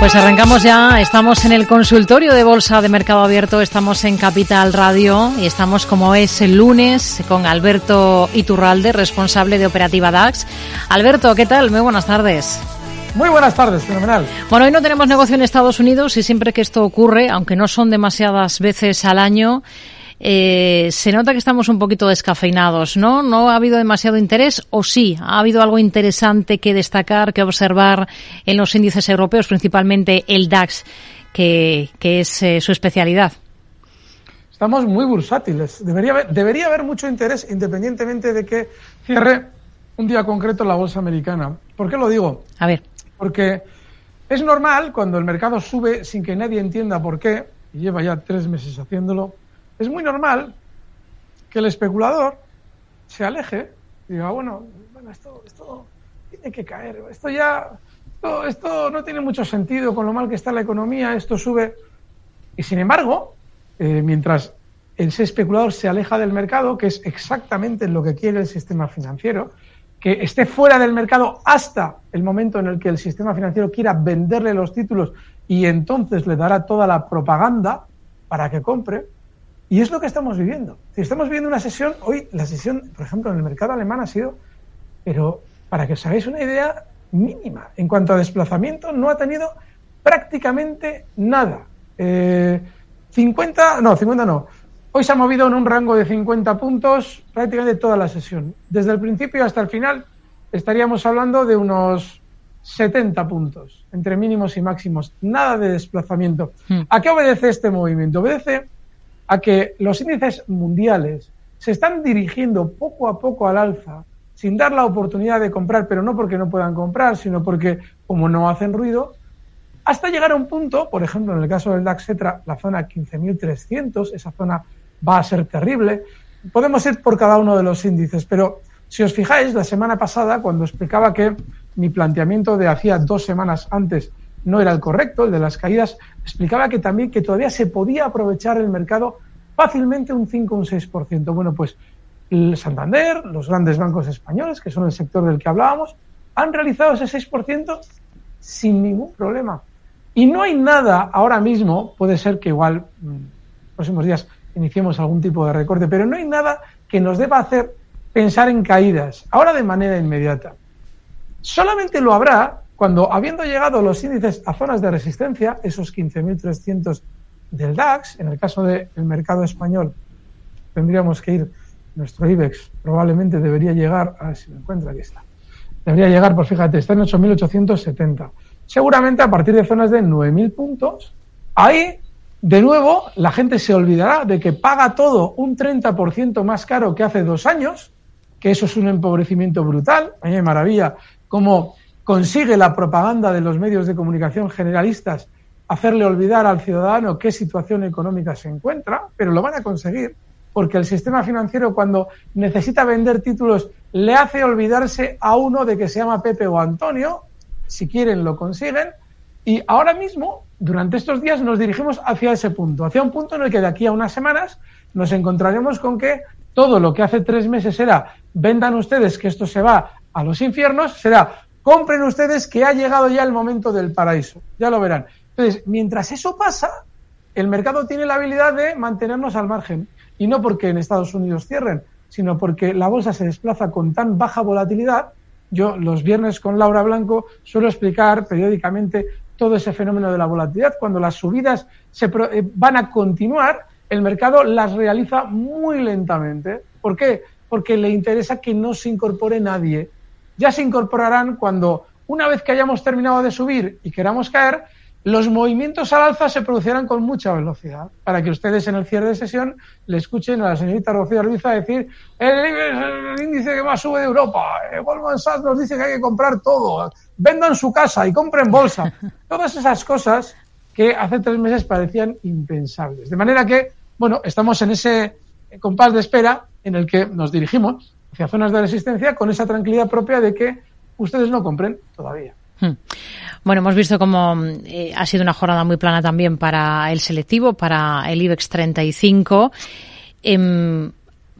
Pues arrancamos ya, estamos en el consultorio de Bolsa de Mercado Abierto, estamos en Capital Radio y estamos como es el lunes con Alberto Iturralde, responsable de Operativa DAX. Alberto, ¿qué tal? Muy buenas tardes. Muy buenas tardes, fenomenal. Bueno, hoy no tenemos negocio en Estados Unidos y siempre que esto ocurre, aunque no son demasiadas veces al año, eh, se nota que estamos un poquito descafeinados, ¿no? ¿No ha habido demasiado interés o sí? ¿Ha habido algo interesante que destacar, que observar en los índices europeos, principalmente el DAX, que, es eh, su especialidad? Estamos muy bursátiles. Debería haber, debería haber mucho interés independientemente de que cierre un día concreto la bolsa americana. ¿Por qué lo digo? A ver. Porque es normal cuando el mercado sube sin que nadie entienda por qué, y lleva ya tres meses haciéndolo, es muy normal que el especulador se aleje y diga, bueno, bueno esto, esto tiene que caer, esto ya, esto, no tiene mucho sentido con lo mal que está la economía, esto sube. Y sin embargo, eh, mientras ese especulador se aleja del mercado, que es exactamente lo que quiere el sistema financiero, que esté fuera del mercado hasta el momento en el que el sistema financiero quiera venderle los títulos y entonces le dará toda la propaganda para que compre, y es lo que estamos viviendo. Estamos viviendo una sesión, hoy la sesión, por ejemplo, en el mercado alemán ha sido, pero para que os hagáis una idea, mínima. En cuanto a desplazamiento, no ha tenido prácticamente nada. 50, eh, no, 50 no. Hoy se ha movido en un rango de 50 puntos prácticamente toda la sesión. Desde el principio hasta el final estaríamos hablando de unos 70 puntos entre mínimos y máximos. Nada de desplazamiento. Hmm. ¿A qué obedece este movimiento? Obedece a que los índices mundiales se están dirigiendo poco a poco al alza, sin dar la oportunidad de comprar, pero no porque no puedan comprar, sino porque como no hacen ruido, hasta llegar a un punto, por ejemplo, en el caso del DAX Cetra, la zona 15.300, esa zona va a ser terrible. Podemos ir por cada uno de los índices, pero si os fijáis, la semana pasada, cuando explicaba que mi planteamiento de hacía dos semanas antes no era el correcto, el de las caídas, explicaba que también que todavía se podía aprovechar el mercado fácilmente un 5 o un 6%. Bueno, pues el Santander, los grandes bancos españoles, que son el sector del que hablábamos, han realizado ese 6% sin ningún problema. Y no hay nada ahora mismo, puede ser que igual en mm, próximos días iniciemos algún tipo de recorte, pero no hay nada que nos deba hacer pensar en caídas, ahora de manera inmediata. Solamente lo habrá cuando, habiendo llegado los índices a zonas de resistencia, esos 15.300 del DAX, en el caso del mercado español, tendríamos que ir, nuestro IBEX probablemente debería llegar, a ver si me encuentro, aquí está, debería llegar, pues fíjate, está en 8.870. Seguramente a partir de zonas de 9.000 puntos, ahí, de nuevo, la gente se olvidará de que paga todo un 30% más caro que hace dos años, que eso es un empobrecimiento brutal. A mí maravilla cómo consigue la propaganda de los medios de comunicación generalistas hacerle olvidar al ciudadano qué situación económica se encuentra, pero lo van a conseguir porque el sistema financiero cuando necesita vender títulos le hace olvidarse a uno de que se llama Pepe o Antonio, si quieren lo consiguen, y ahora mismo, durante estos días, nos dirigimos hacia ese punto, hacia un punto en el que de aquí a unas semanas nos encontraremos con que todo lo que hace tres meses era vendan ustedes que esto se va a los infiernos, será compren ustedes que ha llegado ya el momento del paraíso. Ya lo verán. Entonces, mientras eso pasa, el mercado tiene la habilidad de mantenernos al margen. Y no porque en Estados Unidos cierren, sino porque la bolsa se desplaza con tan baja volatilidad. Yo los viernes con Laura Blanco suelo explicar periódicamente todo ese fenómeno de la volatilidad. Cuando las subidas se eh, van a continuar, el mercado las realiza muy lentamente. ¿Por qué? Porque le interesa que no se incorpore nadie ya se incorporarán cuando, una vez que hayamos terminado de subir y queramos caer, los movimientos al alza se producirán con mucha velocidad, para que ustedes en el cierre de sesión le escuchen a la señorita Rocío Arbiza decir el, índice que más sube de Europa, eh, Goldman Sachs nos dice que hay que comprar todo, vendan su casa y compren bolsa. Todas esas cosas que hace tres meses parecían impensables. De manera que, bueno, estamos en ese compás de espera en el que nos dirigimos hacia zonas de resistencia con esa tranquilidad propia de que ustedes no compren todavía. Hmm. Bueno, hemos visto cómo eh, ha sido una jornada muy plana también para el selectivo, para el IBEX 35. Em,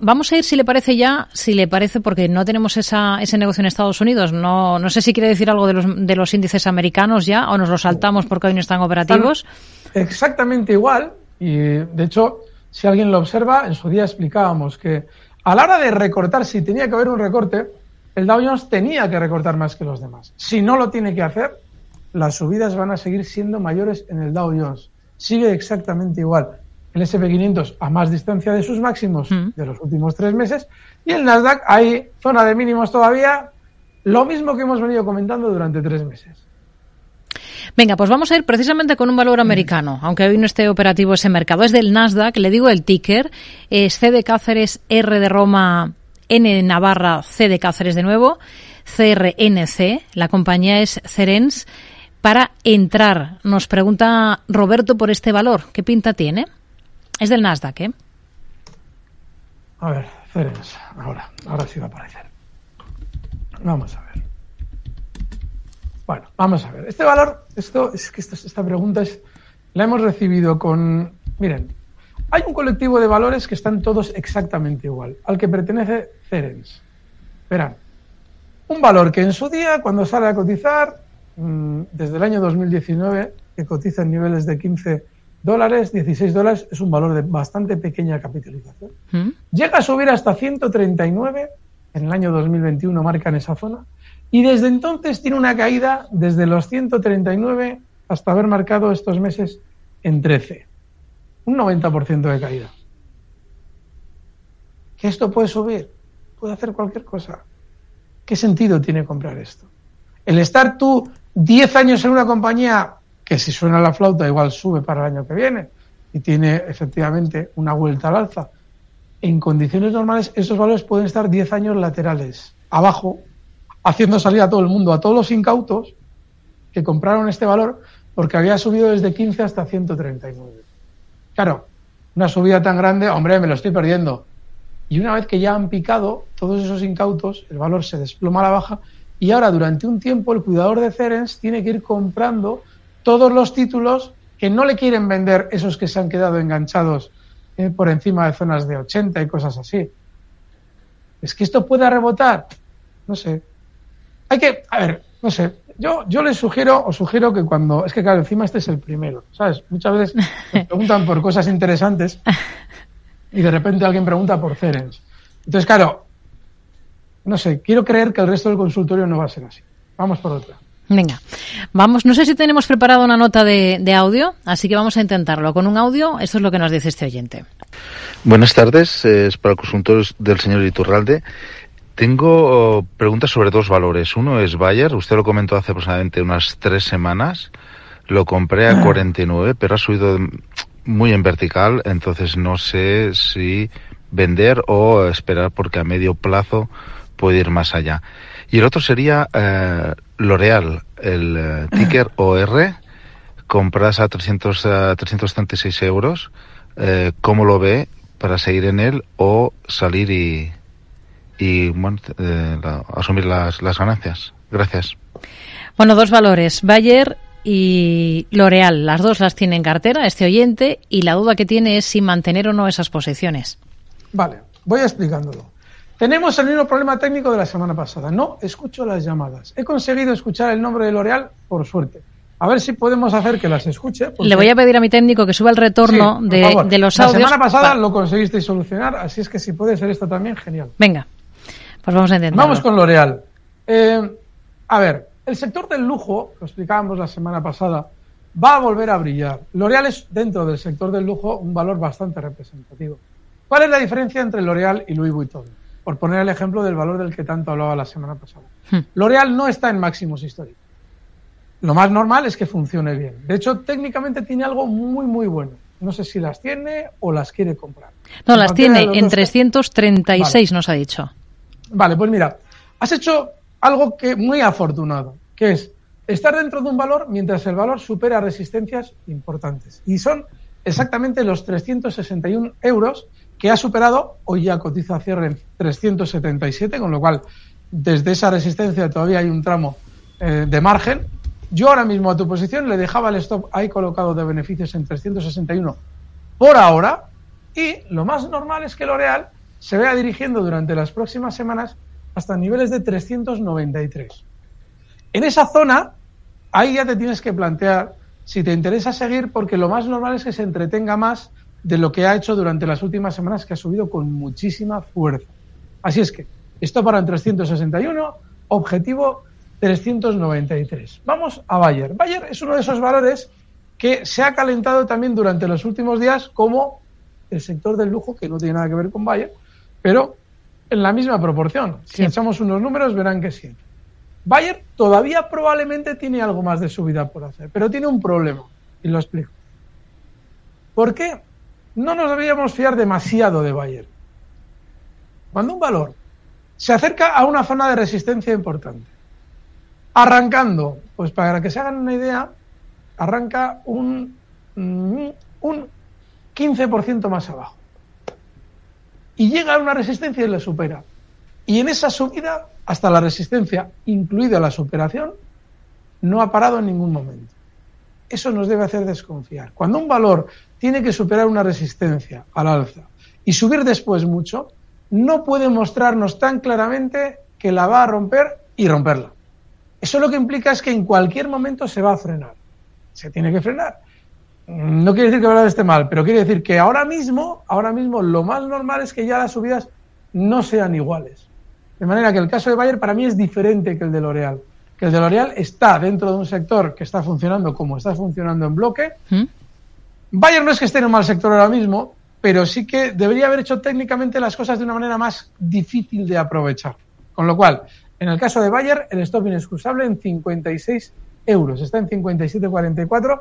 Vamos a ir, si le parece ya, si le parece, porque no tenemos esa, ese negocio en Estados Unidos. No, no sé si quiere decir algo de los, de los índices americanos ya, o nos los saltamos porque hoy no están operativos. exactamente igual, y de hecho, si alguien lo observa, en su día explicábamos que a la hora de recortar, si tenía que haber un recorte, el Dow Jones tenía que recortar más que los demás. Si no lo tiene que hacer, las subidas van a seguir siendo mayores en el Dow Jones. Sigue exactamente igual el SP500 a más distancia de sus máximos mm. de los últimos tres meses y el Nasdaq hay zona de mínimos todavía, lo mismo que hemos venido comentando durante tres meses. Venga, pues vamos a ir precisamente con un valor mm. americano, aunque hoy no esté operativo ese mercado. Es del Nasdaq, le digo el ticker, es C de Cáceres, R de Roma, N de Navarra, C de Cáceres de nuevo, CRNC, la compañía es Cerens. Para entrar, nos pregunta Roberto por este valor, ¿qué pinta tiene? Es del Nasdaq, ¿eh? A ver, Cerens, ahora, ahora sí va a aparecer. Vamos a ver. Bueno, vamos a ver. Este valor, esto es que esta pregunta es, la hemos recibido con, miren, hay un colectivo de valores que están todos exactamente igual, al que pertenece Cerens. Verán, un valor que en su día, cuando sale a cotizar, mm, desde el año 2019, que cotiza en niveles de 15 dólares, 16 dólares, es un valor de bastante pequeña capitalización. ¿Mm? Llega a subir hasta 139, en el año 2021 marca en esa zona, y desde entonces tiene una caída desde los 139 hasta haber marcado estos meses en 13. Un 90% de caída. ¿Que esto puede subir? Puede hacer cualquier cosa. ¿Qué sentido tiene comprar esto? El estar tú 10 años en una compañía que si suena la flauta igual sube para el año que viene y tiene efectivamente una vuelta al alza. En condiciones normales esos valores pueden estar 10 años laterales, abajo, haciendo salir a todo el mundo, a todos los incautos que compraron este valor porque había subido desde 15 hasta 139. Claro, una subida tan grande, hombre, me lo estoy perdiendo. Y una vez que ya han picado todos esos incautos, el valor se desploma a la baja y ahora durante un tiempo el cuidador de Cerens tiene que ir comprando todos los títulos que no le quieren vender esos que se han quedado enganchados eh, por encima de zonas de 80 y cosas así. ¿Es que esto pueda rebotar? No sé. Hay que, a ver, no sé. Yo, yo les sugiero, os sugiero que cuando, es que claro, encima este es el primero, ¿sabes? Muchas veces me preguntan por cosas interesantes y de repente alguien pregunta por Cerens. Entonces, claro, no sé, quiero creer que el resto del consultorio no va a ser así. Vamos por otra. Venga, vamos, no sé si tenemos preparado una nota de, audio, así que vamos a intentarlo. Con un audio, esto es lo que nos dice este oyente. Buenas tardes, es para el consultor del señor Iturralde. Tengo oh, preguntas sobre dos valores. Uno es Bayer, usted lo comentó hace aproximadamente unas tres semanas. Lo compré a 49, pero ha subido muy en vertical, entonces no sé si vender o esperar porque a medio plazo puede ir más allá. Y el otro sería eh, L'Oreal, el eh, ticker OR, compras a 300, 336 euros. Eh, ¿Cómo lo ve para seguir en él o salir y, y bueno, eh, asumir las, las ganancias? Gracias. Bueno, dos valores, Bayer y L'Oreal. Las dos las tiene en cartera este oyente y la duda que tiene es si mantener o no esas posiciones. Vale, voy explicándolo. Tenemos el mismo problema técnico de la semana pasada. No escucho las llamadas. He conseguido escuchar el nombre de L'Oreal, por suerte. A ver si podemos hacer que las escuche. Le voy a pedir a mi técnico que suba el retorno de, los audios. La semana pasada lo conseguisteis solucionar, así es que si puede ser esto también, genial. Venga, pues vamos a intentar. Vamos con L'Oreal. Eh, a ver, el sector del lujo, lo explicábamos la semana pasada, va a volver a brillar. L'Oreal es, dentro del sector del lujo, un valor bastante representativo. ¿Cuál es la diferencia entre L'Oreal y Louis Vuitton? por poner el ejemplo del valor del que tanto hablaba la semana pasada. Hmm. L'Oreal no está en máximos históricos. Lo más normal es que funcione bien. De hecho, técnicamente tiene algo muy, muy bueno. No sé si las tiene o las quiere comprar. No, las tiene en 336, nos ha dicho. Vale, pues mira, has hecho algo que muy afortunado, que es estar dentro de un valor mientras el valor supera resistencias importantes. Y son exactamente los 361 euros que ha superado, hoy ya cotiza a cierre en 377, con lo cual desde esa resistencia todavía hay un tramo eh, de margen. Yo ahora mismo a tu posición le dejaba el stop ahí colocado de beneficios en 361 por ahora y lo más normal es que L'Oreal se vea dirigiendo durante las próximas semanas hasta niveles de 393. En esa zona, ahí ya te tienes que plantear si te interesa seguir, porque lo más normal es que se entretenga más de lo que ha hecho durante las últimas semanas, que ha subido con muchísima fuerza. Así es que, esto para en 361, objetivo 393. Vamos a Bayer. Bayer es uno de esos valores que se ha calentado también durante los últimos días como el sector del lujo, que no tiene nada que ver con Bayer, pero en la misma proporción. Si echamos unos números, verán que sí. Bayer todavía probablemente tiene algo más de subida por hacer, pero tiene un problema, y lo explico. ¿Por qué no nos deberíamos fiar demasiado de Bayer? Cuando un valor se acerca a una zona de resistencia importante, arrancando, pues para que se hagan una idea, arranca un, un 15% más abajo. Y llega a una resistencia y la supera. Y en esa subida, hasta la resistencia, incluida la superación, no ha parado en ningún momento. Eso nos debe hacer desconfiar. Cuando un valor tiene que superar una resistencia al alza y subir después mucho, no puede mostrarnos tan claramente que la va a romper y romperla. Eso lo que implica es que en cualquier momento se va a frenar. Se tiene que frenar. No quiere decir que el esté mal, pero quiere decir que ahora mismo, ahora mismo lo más normal es que ya las subidas no sean iguales. De manera que el caso de Bayer para mí es diferente que el de L'Oreal. Que el de L'Oreal está dentro de un sector que está funcionando como está funcionando en bloque. ¿Mm? Bayer no es que esté en un mal sector ahora mismo, pero sí que debería haber hecho técnicamente las cosas de una manera más difícil de aprovechar. Con lo cual, en el caso de Bayer, el stop inexcusable en 56 euros. Está en 57,44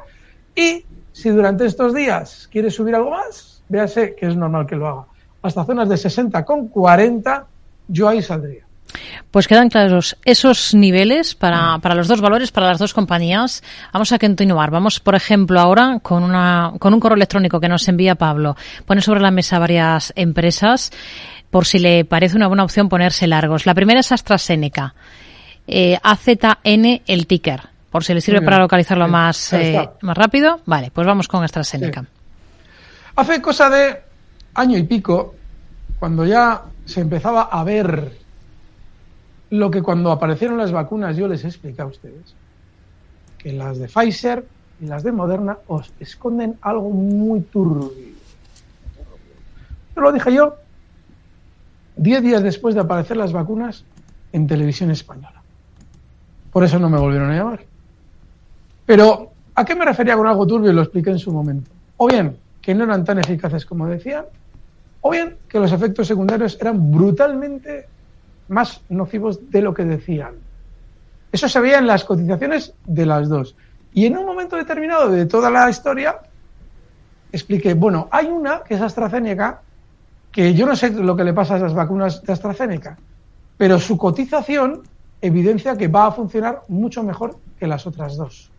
y si durante estos días quiere subir algo más, véase que es normal que lo haga. Hasta zonas de 60,40 yo ahí saldría. Pues quedan claros esos niveles para, para, los dos valores, para las dos compañías. Vamos a continuar. Vamos, por ejemplo, ahora con, una, con un correo electrónico que nos envía Pablo. Pone sobre la mesa varias empresas por si le parece una buena opción ponerse largos. La primera es AstraZeneca. Eh, AZN el ticker. Por si le sirve para localizarlo más, eh, más rápido. Vale, pues vamos con AstraZeneca. Hace cosa de año y pico, cuando ya se empezaba a ver lo que cuando aparecieron las vacunas yo les explicado a ustedes, que las de Pfizer y las de Moderna os esconden algo muy turbio. Yo lo dije yo diez días después de aparecer las vacunas en televisión española. Por eso no me volvieron a llamar. Pero, ¿a qué me refería con algo turbio? Lo expliqué en su momento. O bien, que no eran tan eficaces como decían, o bien que los efectos secundarios eran brutalmente más nocivos de lo que decían. Eso se veía en las cotizaciones de las dos. Y en un momento determinado de toda la historia, expliqué, bueno, hay una que es AstraZeneca, que yo no sé lo que le pasa a esas vacunas de AstraZeneca, pero su cotización evidencia que va a funcionar mucho mejor que las otras dos.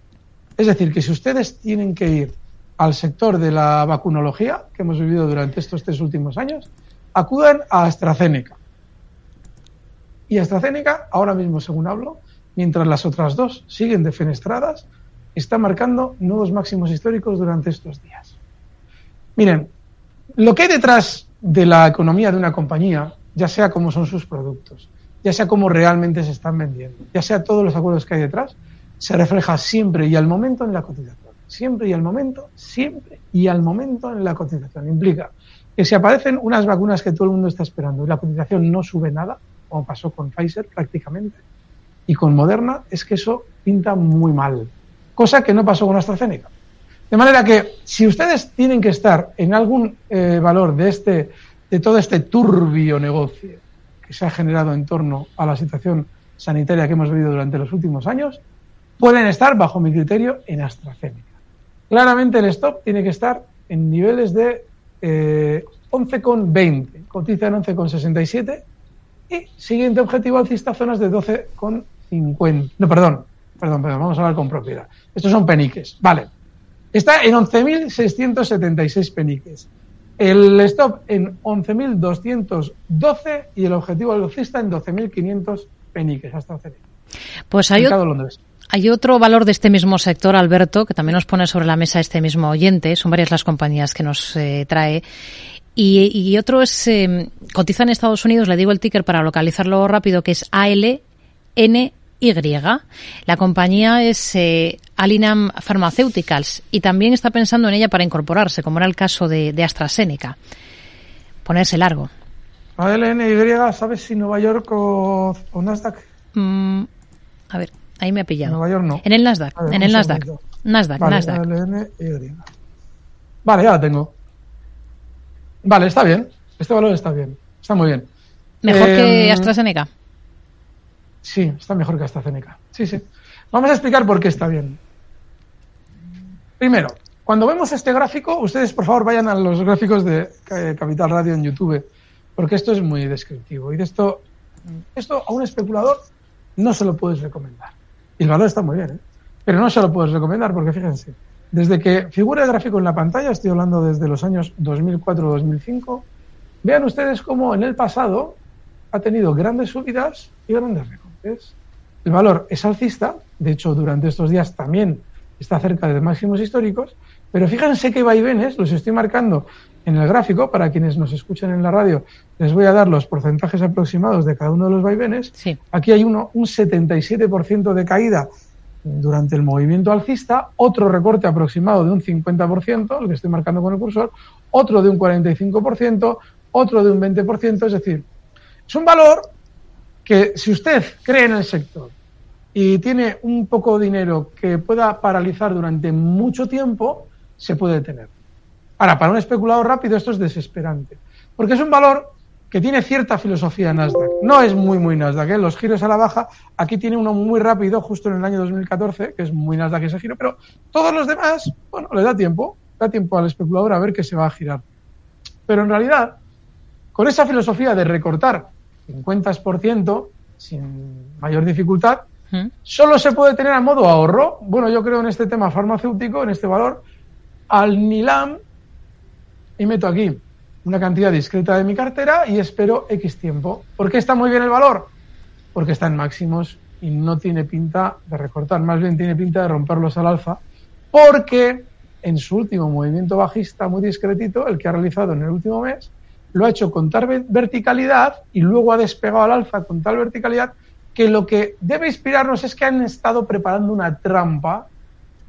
Es decir, que si ustedes tienen que ir al sector de la vacunología que hemos vivido durante estos tres últimos años, acudan a AstraZeneca. Y AstraZeneca, ahora mismo según hablo, mientras las otras dos siguen defenestradas, está marcando nuevos máximos históricos durante estos días. Miren, lo que hay detrás de la economía de una compañía, ya sea cómo son sus productos, ya sea cómo realmente se están vendiendo, ya sea todos los acuerdos que hay detrás, se refleja siempre y al momento en la cotización. Siempre y al momento, siempre y al momento en la cotización. Implica que si aparecen unas vacunas que todo el mundo está esperando y la cotización no sube nada, como pasó con Pfizer prácticamente, y con Moderna, es que eso pinta muy mal. Cosa que no pasó con AstraZeneca. De manera que si ustedes tienen que estar en algún eh, valor de este, de todo este turbio negocio que se ha generado en torno a la situación sanitaria que hemos vivido durante los últimos años, pueden estar, bajo mi criterio, en AstraZeneca. Claramente el stop tiene que estar en niveles de eh, 11,20, cotiza en 11,67 y siguiente objetivo alcista zonas de 12,50. No, perdón, perdón, perdón, vamos a hablar con propiedad. Estos son peniques, vale. Está en 11.676 peniques. El stop en 11.212 y el objetivo alcista en 12.500 peniques hasta. Pues hay, hay otro valor de este mismo sector, Alberto, que también nos pone sobre la mesa este mismo oyente. Son varias las compañías que nos eh, trae. Y, otro es, eh, cotiza en Estados Unidos, le digo el ticker para localizarlo rápido, que es ALNY. La compañía es eh, Alinam Pharmaceuticals y también está pensando en ella para incorporarse, como era el caso de, AstraZeneca. Ponerse largo. ALNY, ¿sabes si Nueva York o, Nasdaq? Mm, a ver, ahí me ha pillado. Nueva York no. En el Nasdaq, en el Nasdaq. Nasdaq, vale, Nasdaq. Vale, ya la tengo. Vale, está bien. Este valor está bien. Está muy bien. ¿Mejor que em, AstraZeneca? Sí, está mejor que AstraZeneca. Sí, sí. Vamos a explicar por qué está bien. Primero, cuando vemos este gráfico, ustedes por favor vayan a los gráficos de Capital Radio en YouTube, porque esto es muy descriptivo. Y de esto, esto a un especulador no se lo puedes recomendar. Y el valor está muy bien, ¿eh? pero no se lo puedes recomendar porque fíjense, desde que figura el gráfico en la pantalla, estoy hablando desde los años 2004-2005, vean ustedes cómo en el pasado ha tenido grandes subidas y grandes recortes. El valor es alcista, de hecho durante estos días también está cerca de máximos históricos, pero fíjense qué vaivenes, los estoy marcando en el gráfico, para quienes nos escuchan en la radio, les voy a dar los porcentajes aproximados de cada uno de los vaivenes. Aquí hay uno, un 77% de caída durante el movimiento alcista, otro recorte aproximado de un 50%, el que estoy marcando con el cursor, otro de un 45%, otro de un 20%, es decir, es un valor que si usted cree en el sector y tiene un poco de dinero que pueda paralizar durante mucho tiempo, se puede tener. Ahora, para un especulador rápido esto es desesperante, porque es un valor que tiene cierta filosofía Nasdaq. No es muy, muy Nasdaq, ¿eh? los giros a la baja. Aquí tiene uno muy rápido, justo en el año 2014, que es muy Nasdaq ese giro, pero todos los demás, bueno, le da tiempo, da tiempo al especulador a ver que se va a girar. Pero en realidad, con esa filosofía de recortar 50% sin mayor dificultad, ¿Mm? solo se puede tener a modo ahorro. Bueno, yo creo en este tema farmacéutico, en este valor, al NILAM, y meto aquí una cantidad discreta de mi cartera y espero X tiempo. ¿Por qué está muy bien el valor? Porque está en máximos y no tiene pinta de recortar, más bien tiene pinta de romperlos al alfa, porque en su último movimiento bajista muy discretito, el que ha realizado en el último mes, lo ha hecho con tal verticalidad y luego ha despegado al alfa con tal verticalidad que lo que debe inspirarnos es que han estado preparando una trampa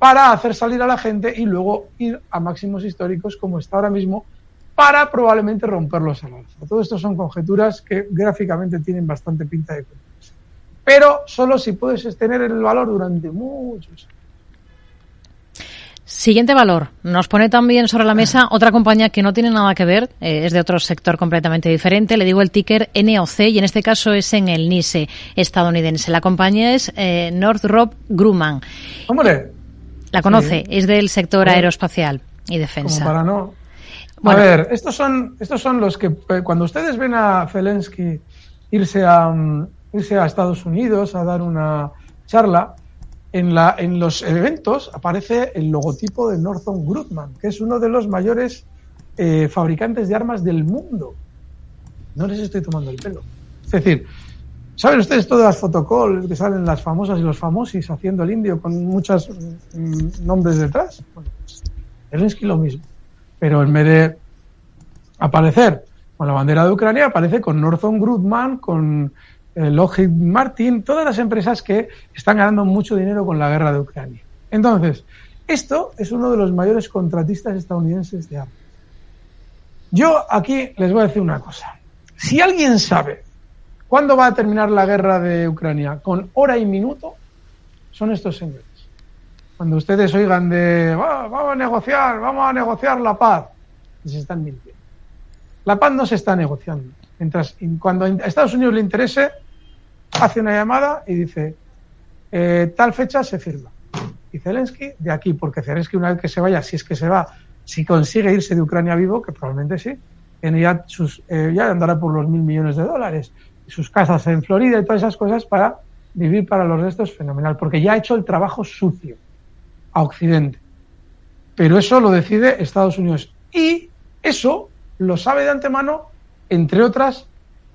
para hacer salir a la gente y luego ir a máximos históricos como está ahora mismo para probablemente romperlos al alza. Todo esto son conjeturas que gráficamente tienen bastante pinta de cumplirse. Pero solo si puedes sostener el valor durante muchos años. Siguiente valor. Nos pone también sobre la mesa otra compañía que no tiene nada que ver, eh, es de otro sector completamente diferente. Le digo el ticker NOC y en este caso es en el NISE estadounidense. La compañía es eh, Northrop Grumman. Hombre. La conoce, es del sector aeroespacial y defensa. para no. A ver, estos son, estos son los que eh, cuando ustedes ven a Zelensky irse a, mm, irse a Estados Unidos a dar una charla, en, la, en los eventos aparece el logotipo de Northrop Grumman, que es uno de los mayores eh, fabricantes de armas del mundo. No les estoy tomando el pelo. Es decir, ¿saben ustedes todas las fotocalls que salen las famosas y los famosis haciendo el indio con muchos mm, nombres detrás? Bueno, pues, Zelensky lo mismo. Pero en vez de aparecer con la bandera de Ucrania, aparece con Northrop Grumman, con eh, Lockheed Martin, todas las empresas que están ganando mucho dinero con la guerra de Ucrania. Entonces, esto es uno de los mayores contratistas estadounidenses de armas. Yo aquí les voy a decir una cosa. Si alguien sabe cuándo va a terminar la guerra de Ucrania con hora y minuto, son estos señores. Cuando ustedes oigan de vamos a negociar, vamos a negociar la paz, se están mintiendo. La paz no se está negociando. Mientras, cuando a Estados Unidos le interese, hace una llamada y dice, eh, tal fecha se firma. Y Zelensky de aquí, porque Zelensky una vez que se vaya, si es que se va, si consigue irse de Ucrania vivo, que probablemente sí, ya, sus, eh, ya andará por los mil millones de dólares, sus casas en Florida y todas esas cosas para vivir para los restos fenomenal, porque ya ha hecho el trabajo sucio a Occidente. Pero eso lo decide Estados Unidos. Y eso lo sabe de antemano entre otras,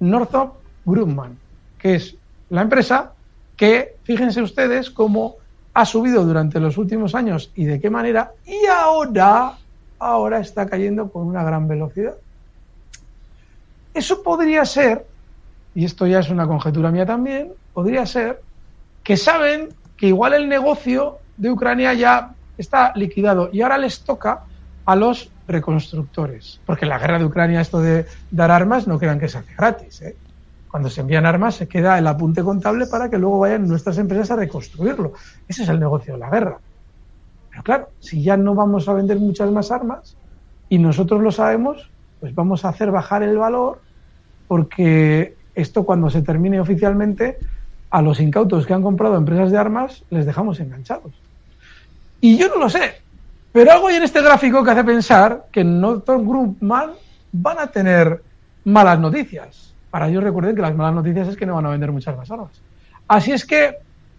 Northrop Grumman, que es la empresa que, fíjense ustedes, cómo ha subido durante los últimos años y de qué manera, y ahora, ahora está cayendo con una gran velocidad. Eso podría ser, y esto ya es una conjetura mía también, podría ser que saben que igual el negocio de Ucrania ya está liquidado y ahora les toca a los reconstructores. Porque la guerra de Ucrania, esto de dar armas, no crean que se hace gratis. ¿eh? Cuando se envían armas se queda el apunte contable para que luego vayan nuestras empresas a reconstruirlo. Ese es el negocio de la guerra. Pero claro, si ya no vamos a vender muchas más armas y nosotros lo sabemos, pues vamos a hacer bajar el valor porque esto cuando se termine oficialmente, a los incautos que han comprado empresas de armas les dejamos enganchados. Y yo no lo sé, pero algo hay en este gráfico que hace pensar que Northrop Grumman van a tener malas noticias. Para ellos recuerden que las malas noticias es que no van a vender muchas más armas. Así es que,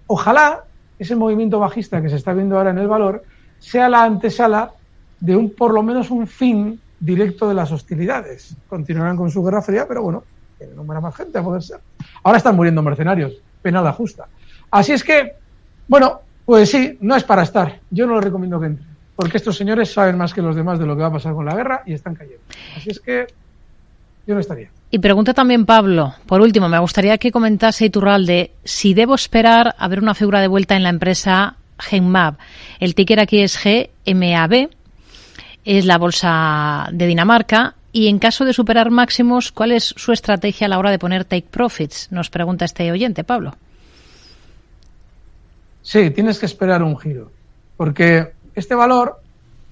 ojalá ese movimiento bajista que se está viendo ahora en el valor sea la antesala de un, por lo menos, un fin directo de las hostilidades. Continuarán con su guerra fría, pero bueno, tienen número más gente a poder ser. Ahora están muriendo mercenarios, penada justa. Así es que, bueno, pues sí, no es para estar. Yo no lo recomiendo que entre, porque estos señores saben más que los demás de lo que va a pasar con la guerra y están cayendo. Así es que yo no estaría. Y pregunta también Pablo, por último, me gustaría que comentase Iturralde si debo esperar a ver una figura de vuelta en la empresa Genmab. El ticker aquí es GMAB, es la bolsa de Dinamarca. Y en caso de superar máximos, ¿cuál es su estrategia a la hora de poner take profits? Nos pregunta este oyente, Pablo. Sí, tienes que esperar un giro, porque este valor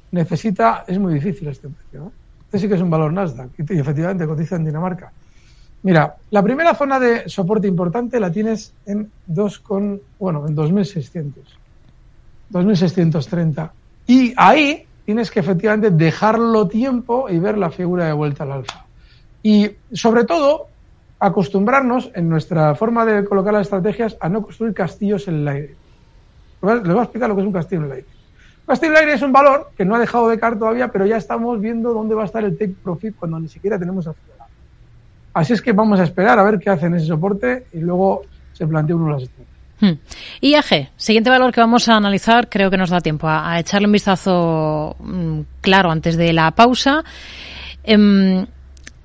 necesita, es muy difícil este precio. Este sí que es un valor Nasdaq y efectivamente cotiza en Dinamarca. Mira, la primera zona de soporte importante la tienes en 2 con, bueno, en 2600. 2630. Y ahí tienes que efectivamente dejarlo tiempo y ver la figura de vuelta al alfa. Y sobre todo, acostumbrarnos en nuestra forma de colocar las estrategias a no construir castillos en el aire. Les voy a explicar lo que es un castillo en el aire. Un castillo en el aire es un valor que no ha dejado de caer todavía, pero ya estamos viendo dónde va a estar el take profit cuando ni siquiera tenemos acción. Así es que vamos a esperar a ver qué hacen ese soporte y luego se plantea uno las estrategias. Hmm. IAG, siguiente valor que vamos a analizar, creo que nos da tiempo a, echarle un vistazo mm, claro antes de la pausa. Em,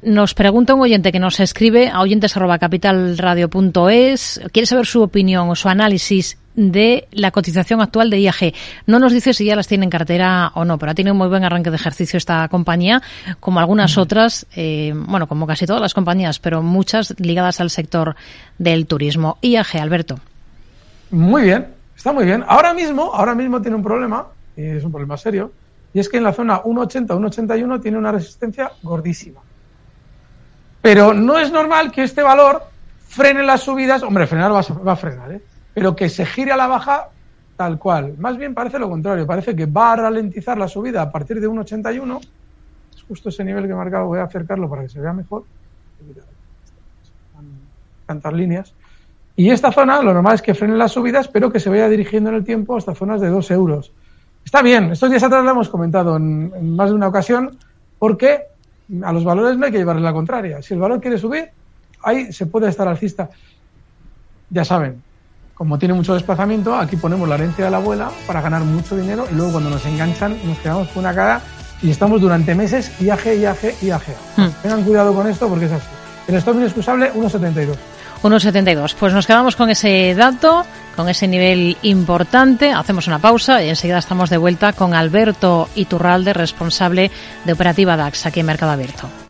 nos pregunta un oyente que nos escribe a oyentes.capitalradio.es, quiere saber su opinión o su análisis de la cotización actual de IAG. No nos dice si ya las tiene en cartera o no, pero ha tenido un muy buen arranque de ejercicio esta compañía, como algunas otras, eh, bueno, como casi todas las compañías, pero muchas ligadas al sector del turismo. IAG, Alberto. Muy bien, está muy bien. Ahora mismo, ahora mismo tiene un problema, y es un problema serio, y es que en la zona 1,80, 1,81 tiene una resistencia gordísima. Pero no es normal que este valor frene las subidas, hombre, frenar va, a frenar, ¿eh? pero que se gire a la baja tal cual. Más bien parece lo contrario, parece que va a ralentizar la subida a partir de 1,81. Es justo ese nivel que he marcado, voy a acercarlo para que se vea mejor. Cantar líneas. Y esta zona, lo normal es que frene las subidas, pero que se vaya dirigiendo en el tiempo hasta zonas de 2 euros. Está bien, estos días atrás lo hemos comentado en, más de una ocasión, porque a los valores no hay que llevarle la contraria. Si el valor quiere subir, ahí se puede estar alcista. Ya saben, como tiene mucho desplazamiento, aquí ponemos la herencia de la abuela para ganar mucho dinero y luego cuando nos enganchan nos quedamos con una cara y estamos durante meses IAG, IAG, IAG. Hmm. Tengan cuidado con esto porque es así. El stop inexcusable 1,72. 1,72. Pues nos quedamos con ese dato, con ese nivel importante. Hacemos una pausa y enseguida estamos de vuelta con Alberto Iturralde, responsable de Operativa DAX aquí en Mercado Abierto.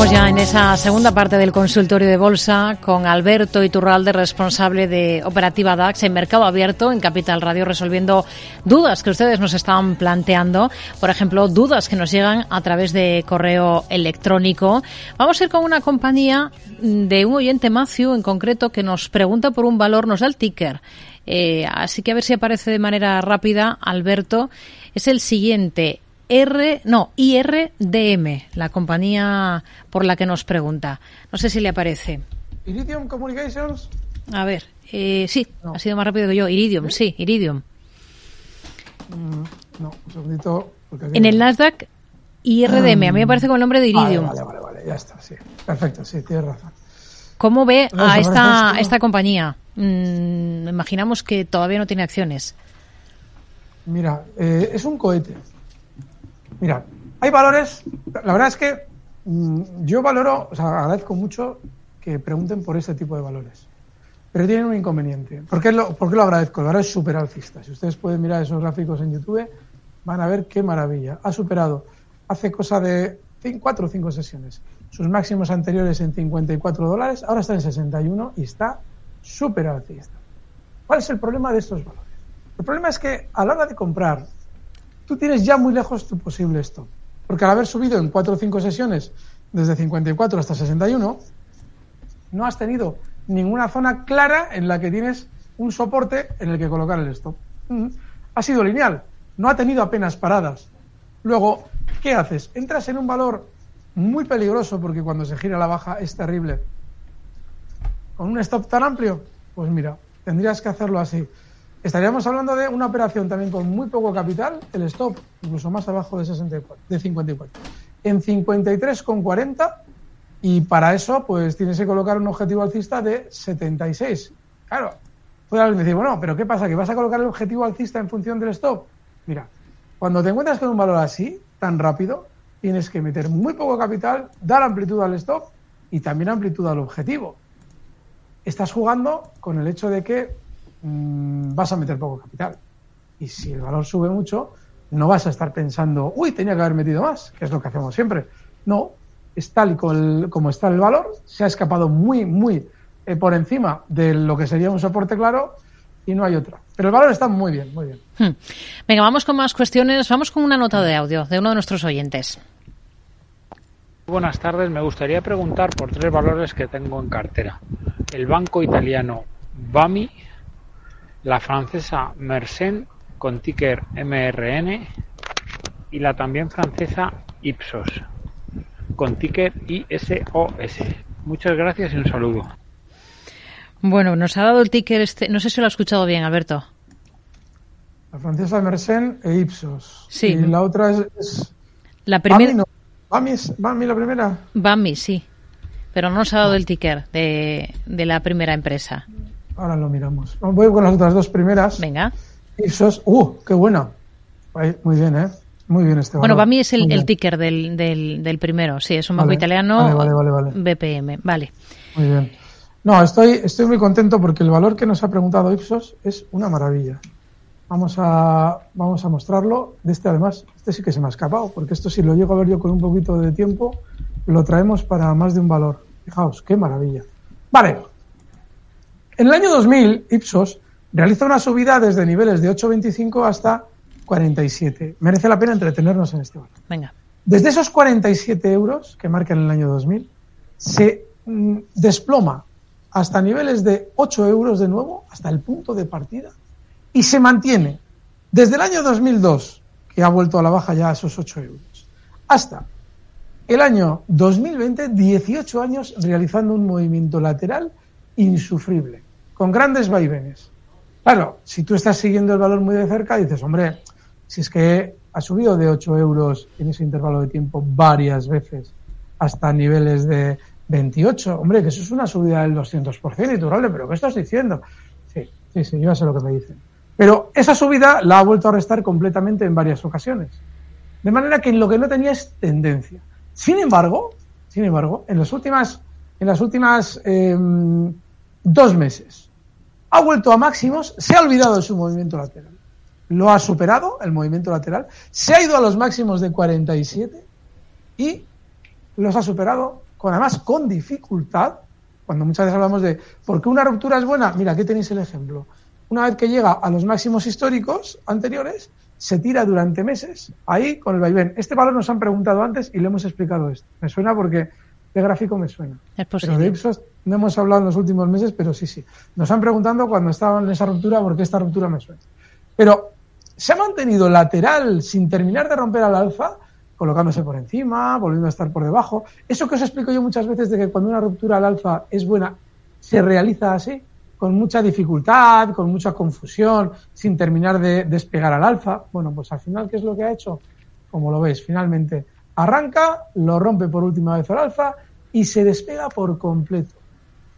Estamos ya en esa segunda parte del consultorio de bolsa con Alberto Iturralde, responsable de Operativa DAX en Mercado Abierto en Capital Radio, resolviendo dudas que ustedes nos estaban planteando. Por ejemplo, dudas que nos llegan a través de correo electrónico. Vamos a ir con una compañía de un oyente Matthew en concreto que nos pregunta por un valor, nos da el ticker. Eh, así que a ver si aparece de manera rápida, Alberto. Es el siguiente. R, no, IRDM, la compañía por la que nos pregunta. No sé si le aparece. Iridium Communications. A ver, eh, sí, no. ha sido más rápido que yo. Iridium, ¿Sí? Iridium. Mm, no, un segundito. En el Nasdaq, IRDM, a mí me parece con el nombre de Iridium. Vale, vale, vale, ya está, sí. Perfecto, sí, tienes razón. ¿Cómo ve a esta, esta compañía? Mm, imaginamos que todavía no tiene acciones. Mira, eh, es un cohete. Mira, hay valores, la verdad es que mmm, yo valoro, o sea, agradezco mucho que pregunten por este tipo de valores. Pero tienen un inconveniente. ¿Por qué lo, por qué lo agradezco? El valor es súper alcista. Si ustedes pueden mirar esos gráficos en YouTube, van a ver qué maravilla. Ha superado hace cosa de cuatro o cinco sesiones sus máximos anteriores en 54 dólares, ahora está en 61 y está súper alcista. ¿Cuál es el problema de estos valores? El problema es que a la hora de comprar tú tienes ya muy lejos tu posible stop. Porque al haber subido en 4 o 5 sesiones desde 54 hasta 61, no has tenido ninguna zona clara en la que tienes un soporte en el que colocar el stop. Mm. Ha sido lineal, no ha tenido apenas paradas. Luego, ¿qué haces? Entras en un valor muy peligroso porque cuando se gira la baja es terrible. ¿Con un stop tan amplio? Pues mira, tendrías que hacerlo así. Estaríamos hablando de una operación también con muy poco capital, el stop, incluso más abajo de 64, de 54. En 53,40 y para eso pues tienes que colocar un objetivo alcista de 76. Claro, puede alguien decir, bueno, pero ¿qué pasa? ¿Que vas a colocar el objetivo alcista en función del stop? Mira, cuando te encuentras con un valor así, tan rápido, tienes que meter muy poco capital, dar amplitud al stop y también amplitud al objetivo. Estás jugando con el hecho de que mmm, vas a meter poco capital. Y si el valor sube mucho, no vas a estar pensando, uy, tenía que haber metido más, que es lo que hacemos siempre. No, es tal y como está el valor, se ha escapado muy, muy eh, por encima de lo que sería un soporte claro y no hay otra. Pero el valor está muy bien, muy bien. Hmm. Venga, vamos con más cuestiones. Vamos con una nota de audio de uno de nuestros oyentes. Buenas tardes, me gustaría preguntar por tres valores que tengo en cartera. El banco italiano BAMI, la francesa Mersen con ticker MRN y la también francesa Ipsos con ticker ISOS. Muchas gracias y un saludo. Bueno, nos ha dado el ticker este, no sé si lo ha escuchado bien, Alberto. La francesa Mersen e Ipsos. Sí. Y la otra es, es la primera. Bami, no. Bami la primera. Bami, sí. Pero no nos ha dado el ticker de, de la primera empresa. Ahora lo miramos. Voy con las otras dos primeras. Venga. Ipsos. ¡Uh! ¡Qué buena! Muy bien, ¿eh? Muy bien este Bueno, valor. Bami es el, ticker del, del, del primero. Sí, es un banco Vale, italiano. vale, vale, vale, vale. BPM. Vale. Muy bien. No, estoy, estoy muy contento porque el valor que nos ha preguntado Ipsos es una maravilla. Vamos a, vamos a mostrarlo. De este, además, este sí que se me ha escapado, porque esto, si lo llego a ver yo con un poquito de tiempo, lo traemos para más de un valor. Fijaos, qué maravilla. Vale. En el año 2000, Ipsos realiza una subida desde niveles de 8,25 hasta 47. Merece la pena entretenernos en este valor. Venga. Desde esos 47 euros que marcan el año 2000, se mm, desploma hasta niveles de 8 euros de nuevo, hasta el punto de partida, y se mantiene desde el año 2002, que ha vuelto a la baja ya a esos 8 euros, hasta el año 2020, 18 años realizando un movimiento lateral insufrible, con grandes vaivenes. Claro, si tú estás siguiendo el valor muy de cerca, dices, hombre, Si es que ha subido de 8 euros en ese intervalo de tiempo varias veces hasta niveles de 28. Hombre, que eso es una subida del 200%, Iturralde, pero ¿qué estás diciendo? Sí, sí, sí, yo sé lo que me dicen. Pero esa subida la ha vuelto a restar completamente en varias ocasiones. De manera que lo que no tenía es tendencia. Sin embargo, sin embargo, en las últimas, en las últimas em, dos meses ha vuelto a máximos, se ha olvidado de su movimiento lateral. Lo ha superado, el movimiento lateral, se ha ido a los máximos de 47 y los ha superado además con dificultad, cuando muchas veces hablamos de ¿por qué una ruptura es buena? Mira, aquí tenéis el ejemplo. Una vez que llega a los máximos históricos anteriores, se tira durante meses ahí con el vaivén. Este valor nos han preguntado antes y le hemos explicado esto. Me suena porque de gráfico me suena. Es Pero de Ipsos no hemos hablado en los últimos meses, pero sí, sí. Nos han preguntado cuando estaban en esa ruptura porque esta ruptura me suena. Pero se ha mantenido lateral sin terminar de romper al alfa, colocándose por encima, volviendo a estar por debajo. Eso que os explico yo muchas veces de que cuando una ruptura al alfa es buena, se realiza así, con mucha dificultad, con mucha confusión, sin terminar de despegar al alfa. Bueno, pues al final, ¿qué es lo que ha hecho? Como lo veis, finalmente arranca, lo rompe por última vez al alfa y se despega por completo.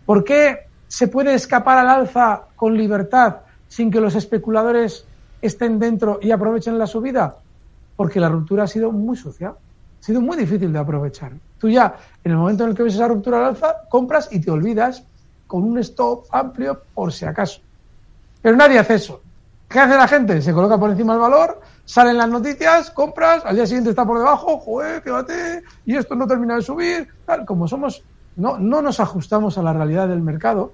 ¿Por qué se puede escapar al alza con libertad sin que los especuladores estén dentro y aprovechen la subida? Porque la ruptura ha sido muy sucia, ha sido muy difícil de aprovechar. Tú ya, en el momento en el que ves esa ruptura al alza, compras y te olvidas con un stop amplio por si acaso. Pero nadie hace eso. ¿Qué hace la gente? Se coloca por encima del valor, salen las noticias, compras, al día siguiente está por debajo, joder, fíjate, y esto no termina de subir. Tal, como somos, no, no nos ajustamos a la realidad del mercado,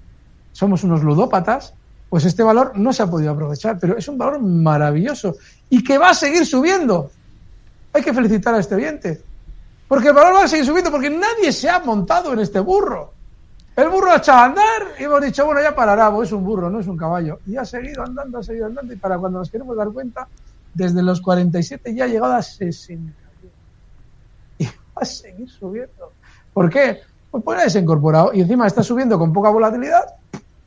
somos unos ludópatas, pues este valor no se ha podido aprovechar, pero es un valor maravilloso y que va a seguir subiendo. Hay que felicitar a este oyente, porque el valor va a seguir subiendo, porque nadie se ha montado en este burro. El burro ha echado a andar y hemos dicho, bueno, ya parará, pues es un burro, no es un caballo. Y ha seguido andando, ha seguido andando, y para cuando nos queremos dar cuenta, desde los 47 ya ha llegado a 60. Y va a seguir subiendo. ¿Por qué? Pues puede haberse incorporado y encima está subiendo con poca volatilidad.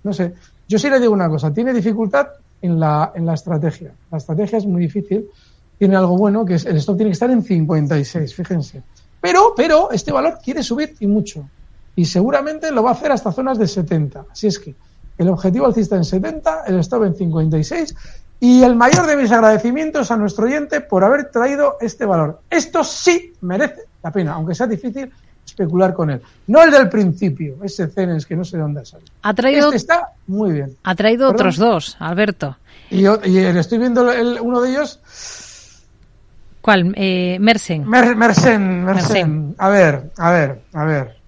No sé. Yo sí le digo una cosa, tiene dificultad en la, en la estrategia. La estrategia es muy difícil. Tiene algo bueno, que es el stop tiene que estar en 56, fíjense. Pero, pero, este valor quiere subir y mucho y seguramente lo va a hacer hasta zonas de 70. Así es que el objetivo alcista en 70, el stop en 56 y el mayor de mis agradecimientos a nuestro oyente por haber traído este valor. Esto sí merece la pena, aunque sea difícil especular con él. No el del principio, ese Cenes que no sé de dónde sale. Ha traído, este está muy bien. Ha traído ¿Perdón? otros dos, Alberto. Y, y estoy viendo el, uno de ellos. ¿Cuál? Eh, Mersen. Mer, Mersen, Mersen. Mersen. A ver, a ver, a ver.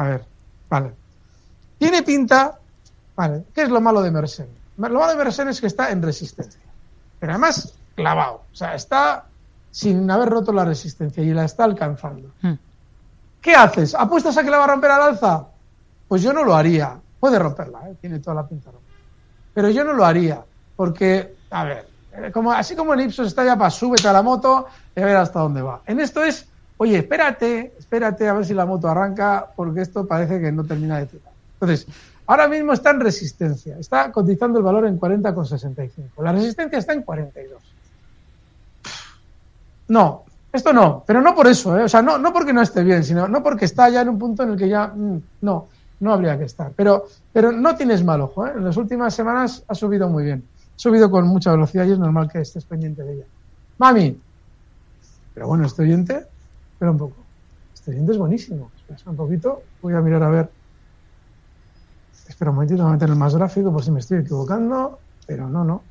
A ver, vale. Tiene pinta, vale, ¿qué es lo malo de Mersen? Lo malo de Mersen es que está en resistencia. Pero además, clavado. O sea, está sin haber roto la resistencia y la está alcanzando. Hmm. ¿Qué haces? ¿Apuestas a que la va a romper al alza? Pues yo no lo haría. Puede romperla, ¿eh? tiene toda la pinta. romper. Pero yo no lo haría, porque, a ver, eh, como, así como en Ipsos está ya para súbete a la moto y a ver hasta dónde va. En esto es oye, espérate, espérate a ver si la moto arranca, porque esto parece que no termina de tirar. Entonces, ahora mismo está en resistencia, está cotizando el valor en 40,65. La resistencia está en 42. No, esto no, pero no por eso, ¿eh? o sea, no, no porque no esté bien, sino no porque está ya en un punto en el que ya, mm, no, no habría que estar. Pero, pero no tienes mal ojo, ¿eh? en las últimas semanas ha subido muy bien, ha subido con mucha velocidad y es normal que estés pendiente de ella. Mami, pero bueno, este oyente Espera un poco. Este oyente es buenísimo. Espera un poquito. Voy a mirar a ver. Espera un momentito, voy a meter el más gráfico por si me estoy equivocando. Pero no, no.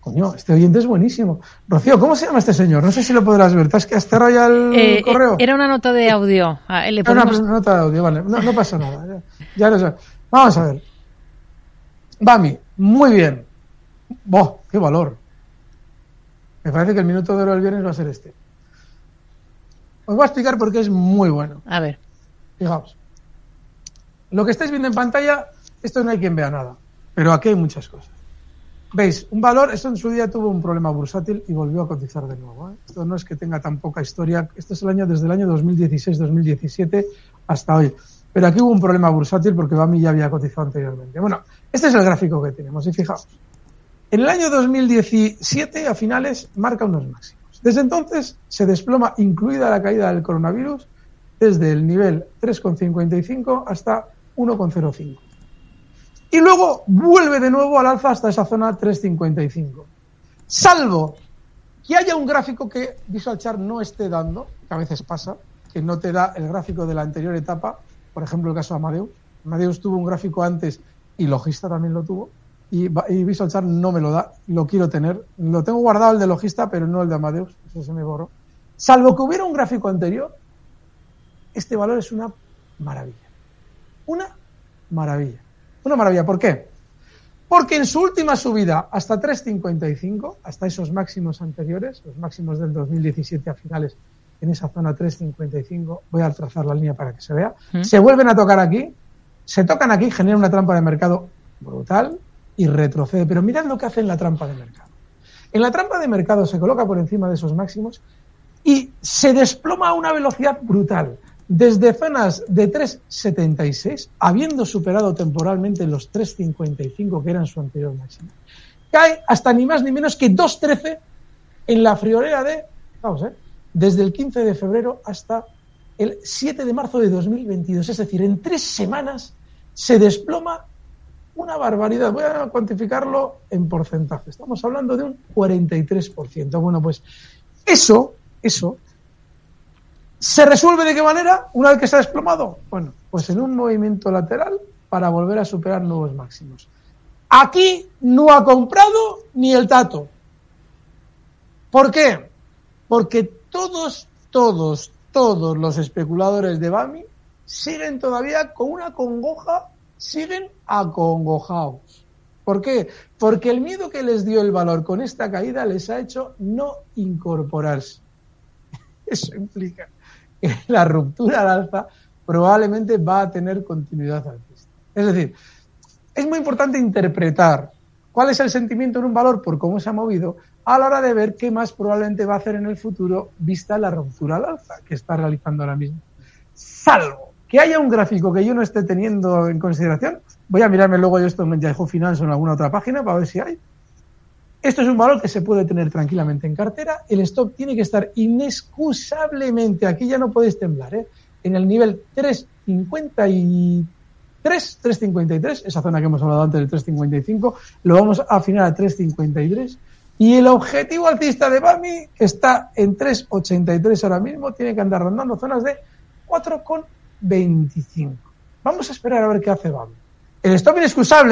Coño, este oyente es buenísimo. Rocío, ¿cómo se llama este señor? No sé si lo podrás ver. ¿Te has, has cerrado ya el Eh, correo? Era una nota de audio. Ah, le Era una nota de audio, vale. No, no pasa nada. Ya, ya lo sé. Vamos a ver. Bami, muy bien. ¡Boh! ¡Qué valor! Me parece que el minuto de oro del viernes va a ser este. Os voy a explicar por qué es muy bueno. A ver. Fijaos. Lo que estáis viendo en pantalla, esto no hay quien vea nada. Pero aquí hay muchas cosas. ¿Veis? Un valor, esto en su día tuvo un problema bursátil y volvió a cotizar de nuevo. ¿eh? Esto no es que tenga tan poca historia. Esto es el año desde el año 2016-2017 hasta hoy. Pero aquí hubo un problema bursátil porque Bami ya había cotizado anteriormente. Bueno, este es el gráfico que tenemos y fijaos. En el año 2017, a finales, marca unos máximos. Desde entonces se desploma, incluida la caída del coronavirus, desde el nivel 3,55 hasta 1,05. Y luego vuelve de nuevo al alza hasta esa zona 3,55. Salvo que haya un gráfico que Visual Chart no esté dando, que a veces pasa, que no te da el gráfico de la anterior etapa, por ejemplo el caso de Amadeus. Amadeus tuvo un gráfico antes y Logista también lo tuvo, y, Visual Chart no me lo da, lo quiero tener. Lo tengo guardado el de Logista, pero no el de Amadeus, eso se me borró. Salvo que hubiera un gráfico anterior, este valor es una maravilla. Una maravilla. Una maravilla. ¿Por qué? Porque en su última subida hasta 3.55, hasta esos máximos anteriores, los máximos del 2017 a finales, en esa zona 3.55, voy a trazar la línea para que se vea, ¿Mm? se vuelven a tocar aquí, se tocan aquí, genera una trampa de mercado brutal y retrocede. Pero mirad lo que hace en la trampa de mercado. En la trampa de mercado se coloca por encima de esos máximos y se desploma a una velocidad brutal. Desde zonas de 3,76, habiendo superado temporalmente los 3,55 que eran su anterior máximo, cae hasta ni más ni menos que 2,13 en la friolera de, vamos ver, desde el 15 de febrero hasta el 7 de marzo de 2022. Es decir, en tres semanas se desploma una barbaridad. Voy a cuantificarlo en porcentaje. Estamos hablando de un 43%. Bueno, pues eso, eso, ¿se resuelve de qué manera una vez que se ha desplomado? Bueno, pues en un movimiento lateral para volver a superar nuevos máximos. Aquí no ha comprado ni el tato. ¿Por qué? Porque todos, todos, todos los especuladores de Bami siguen todavía con una congoja, siguen acongojados. ¿Por qué? Porque el miedo que les dio el valor con esta caída les ha hecho no incorporarse. Eso implica la ruptura al alza probablemente va a tener continuidad alcista. Es decir, es muy importante interpretar cuál es el sentimiento en un valor por cómo se ha movido a la hora de ver qué más probablemente va a hacer en el futuro vista la ruptura al alza que está realizando ahora mismo. Salvo que haya un gráfico que yo no esté teniendo en consideración, voy a mirarme luego yo esto en Yahoo Finance o en alguna otra página para ver si hay. Esto es un valor que se puede tener tranquilamente en cartera. El stop tiene que estar inexcusablemente, aquí ya no podéis temblar, ¿eh? en el nivel 353, 353, esa zona que hemos hablado antes del 355, lo vamos a afinar a 353. Y el objetivo alcista de BAMI está en 383 ahora mismo, tiene que andar rondando zonas de 4,25. Vamos a esperar a ver qué hace BAMI. El stop inexcusable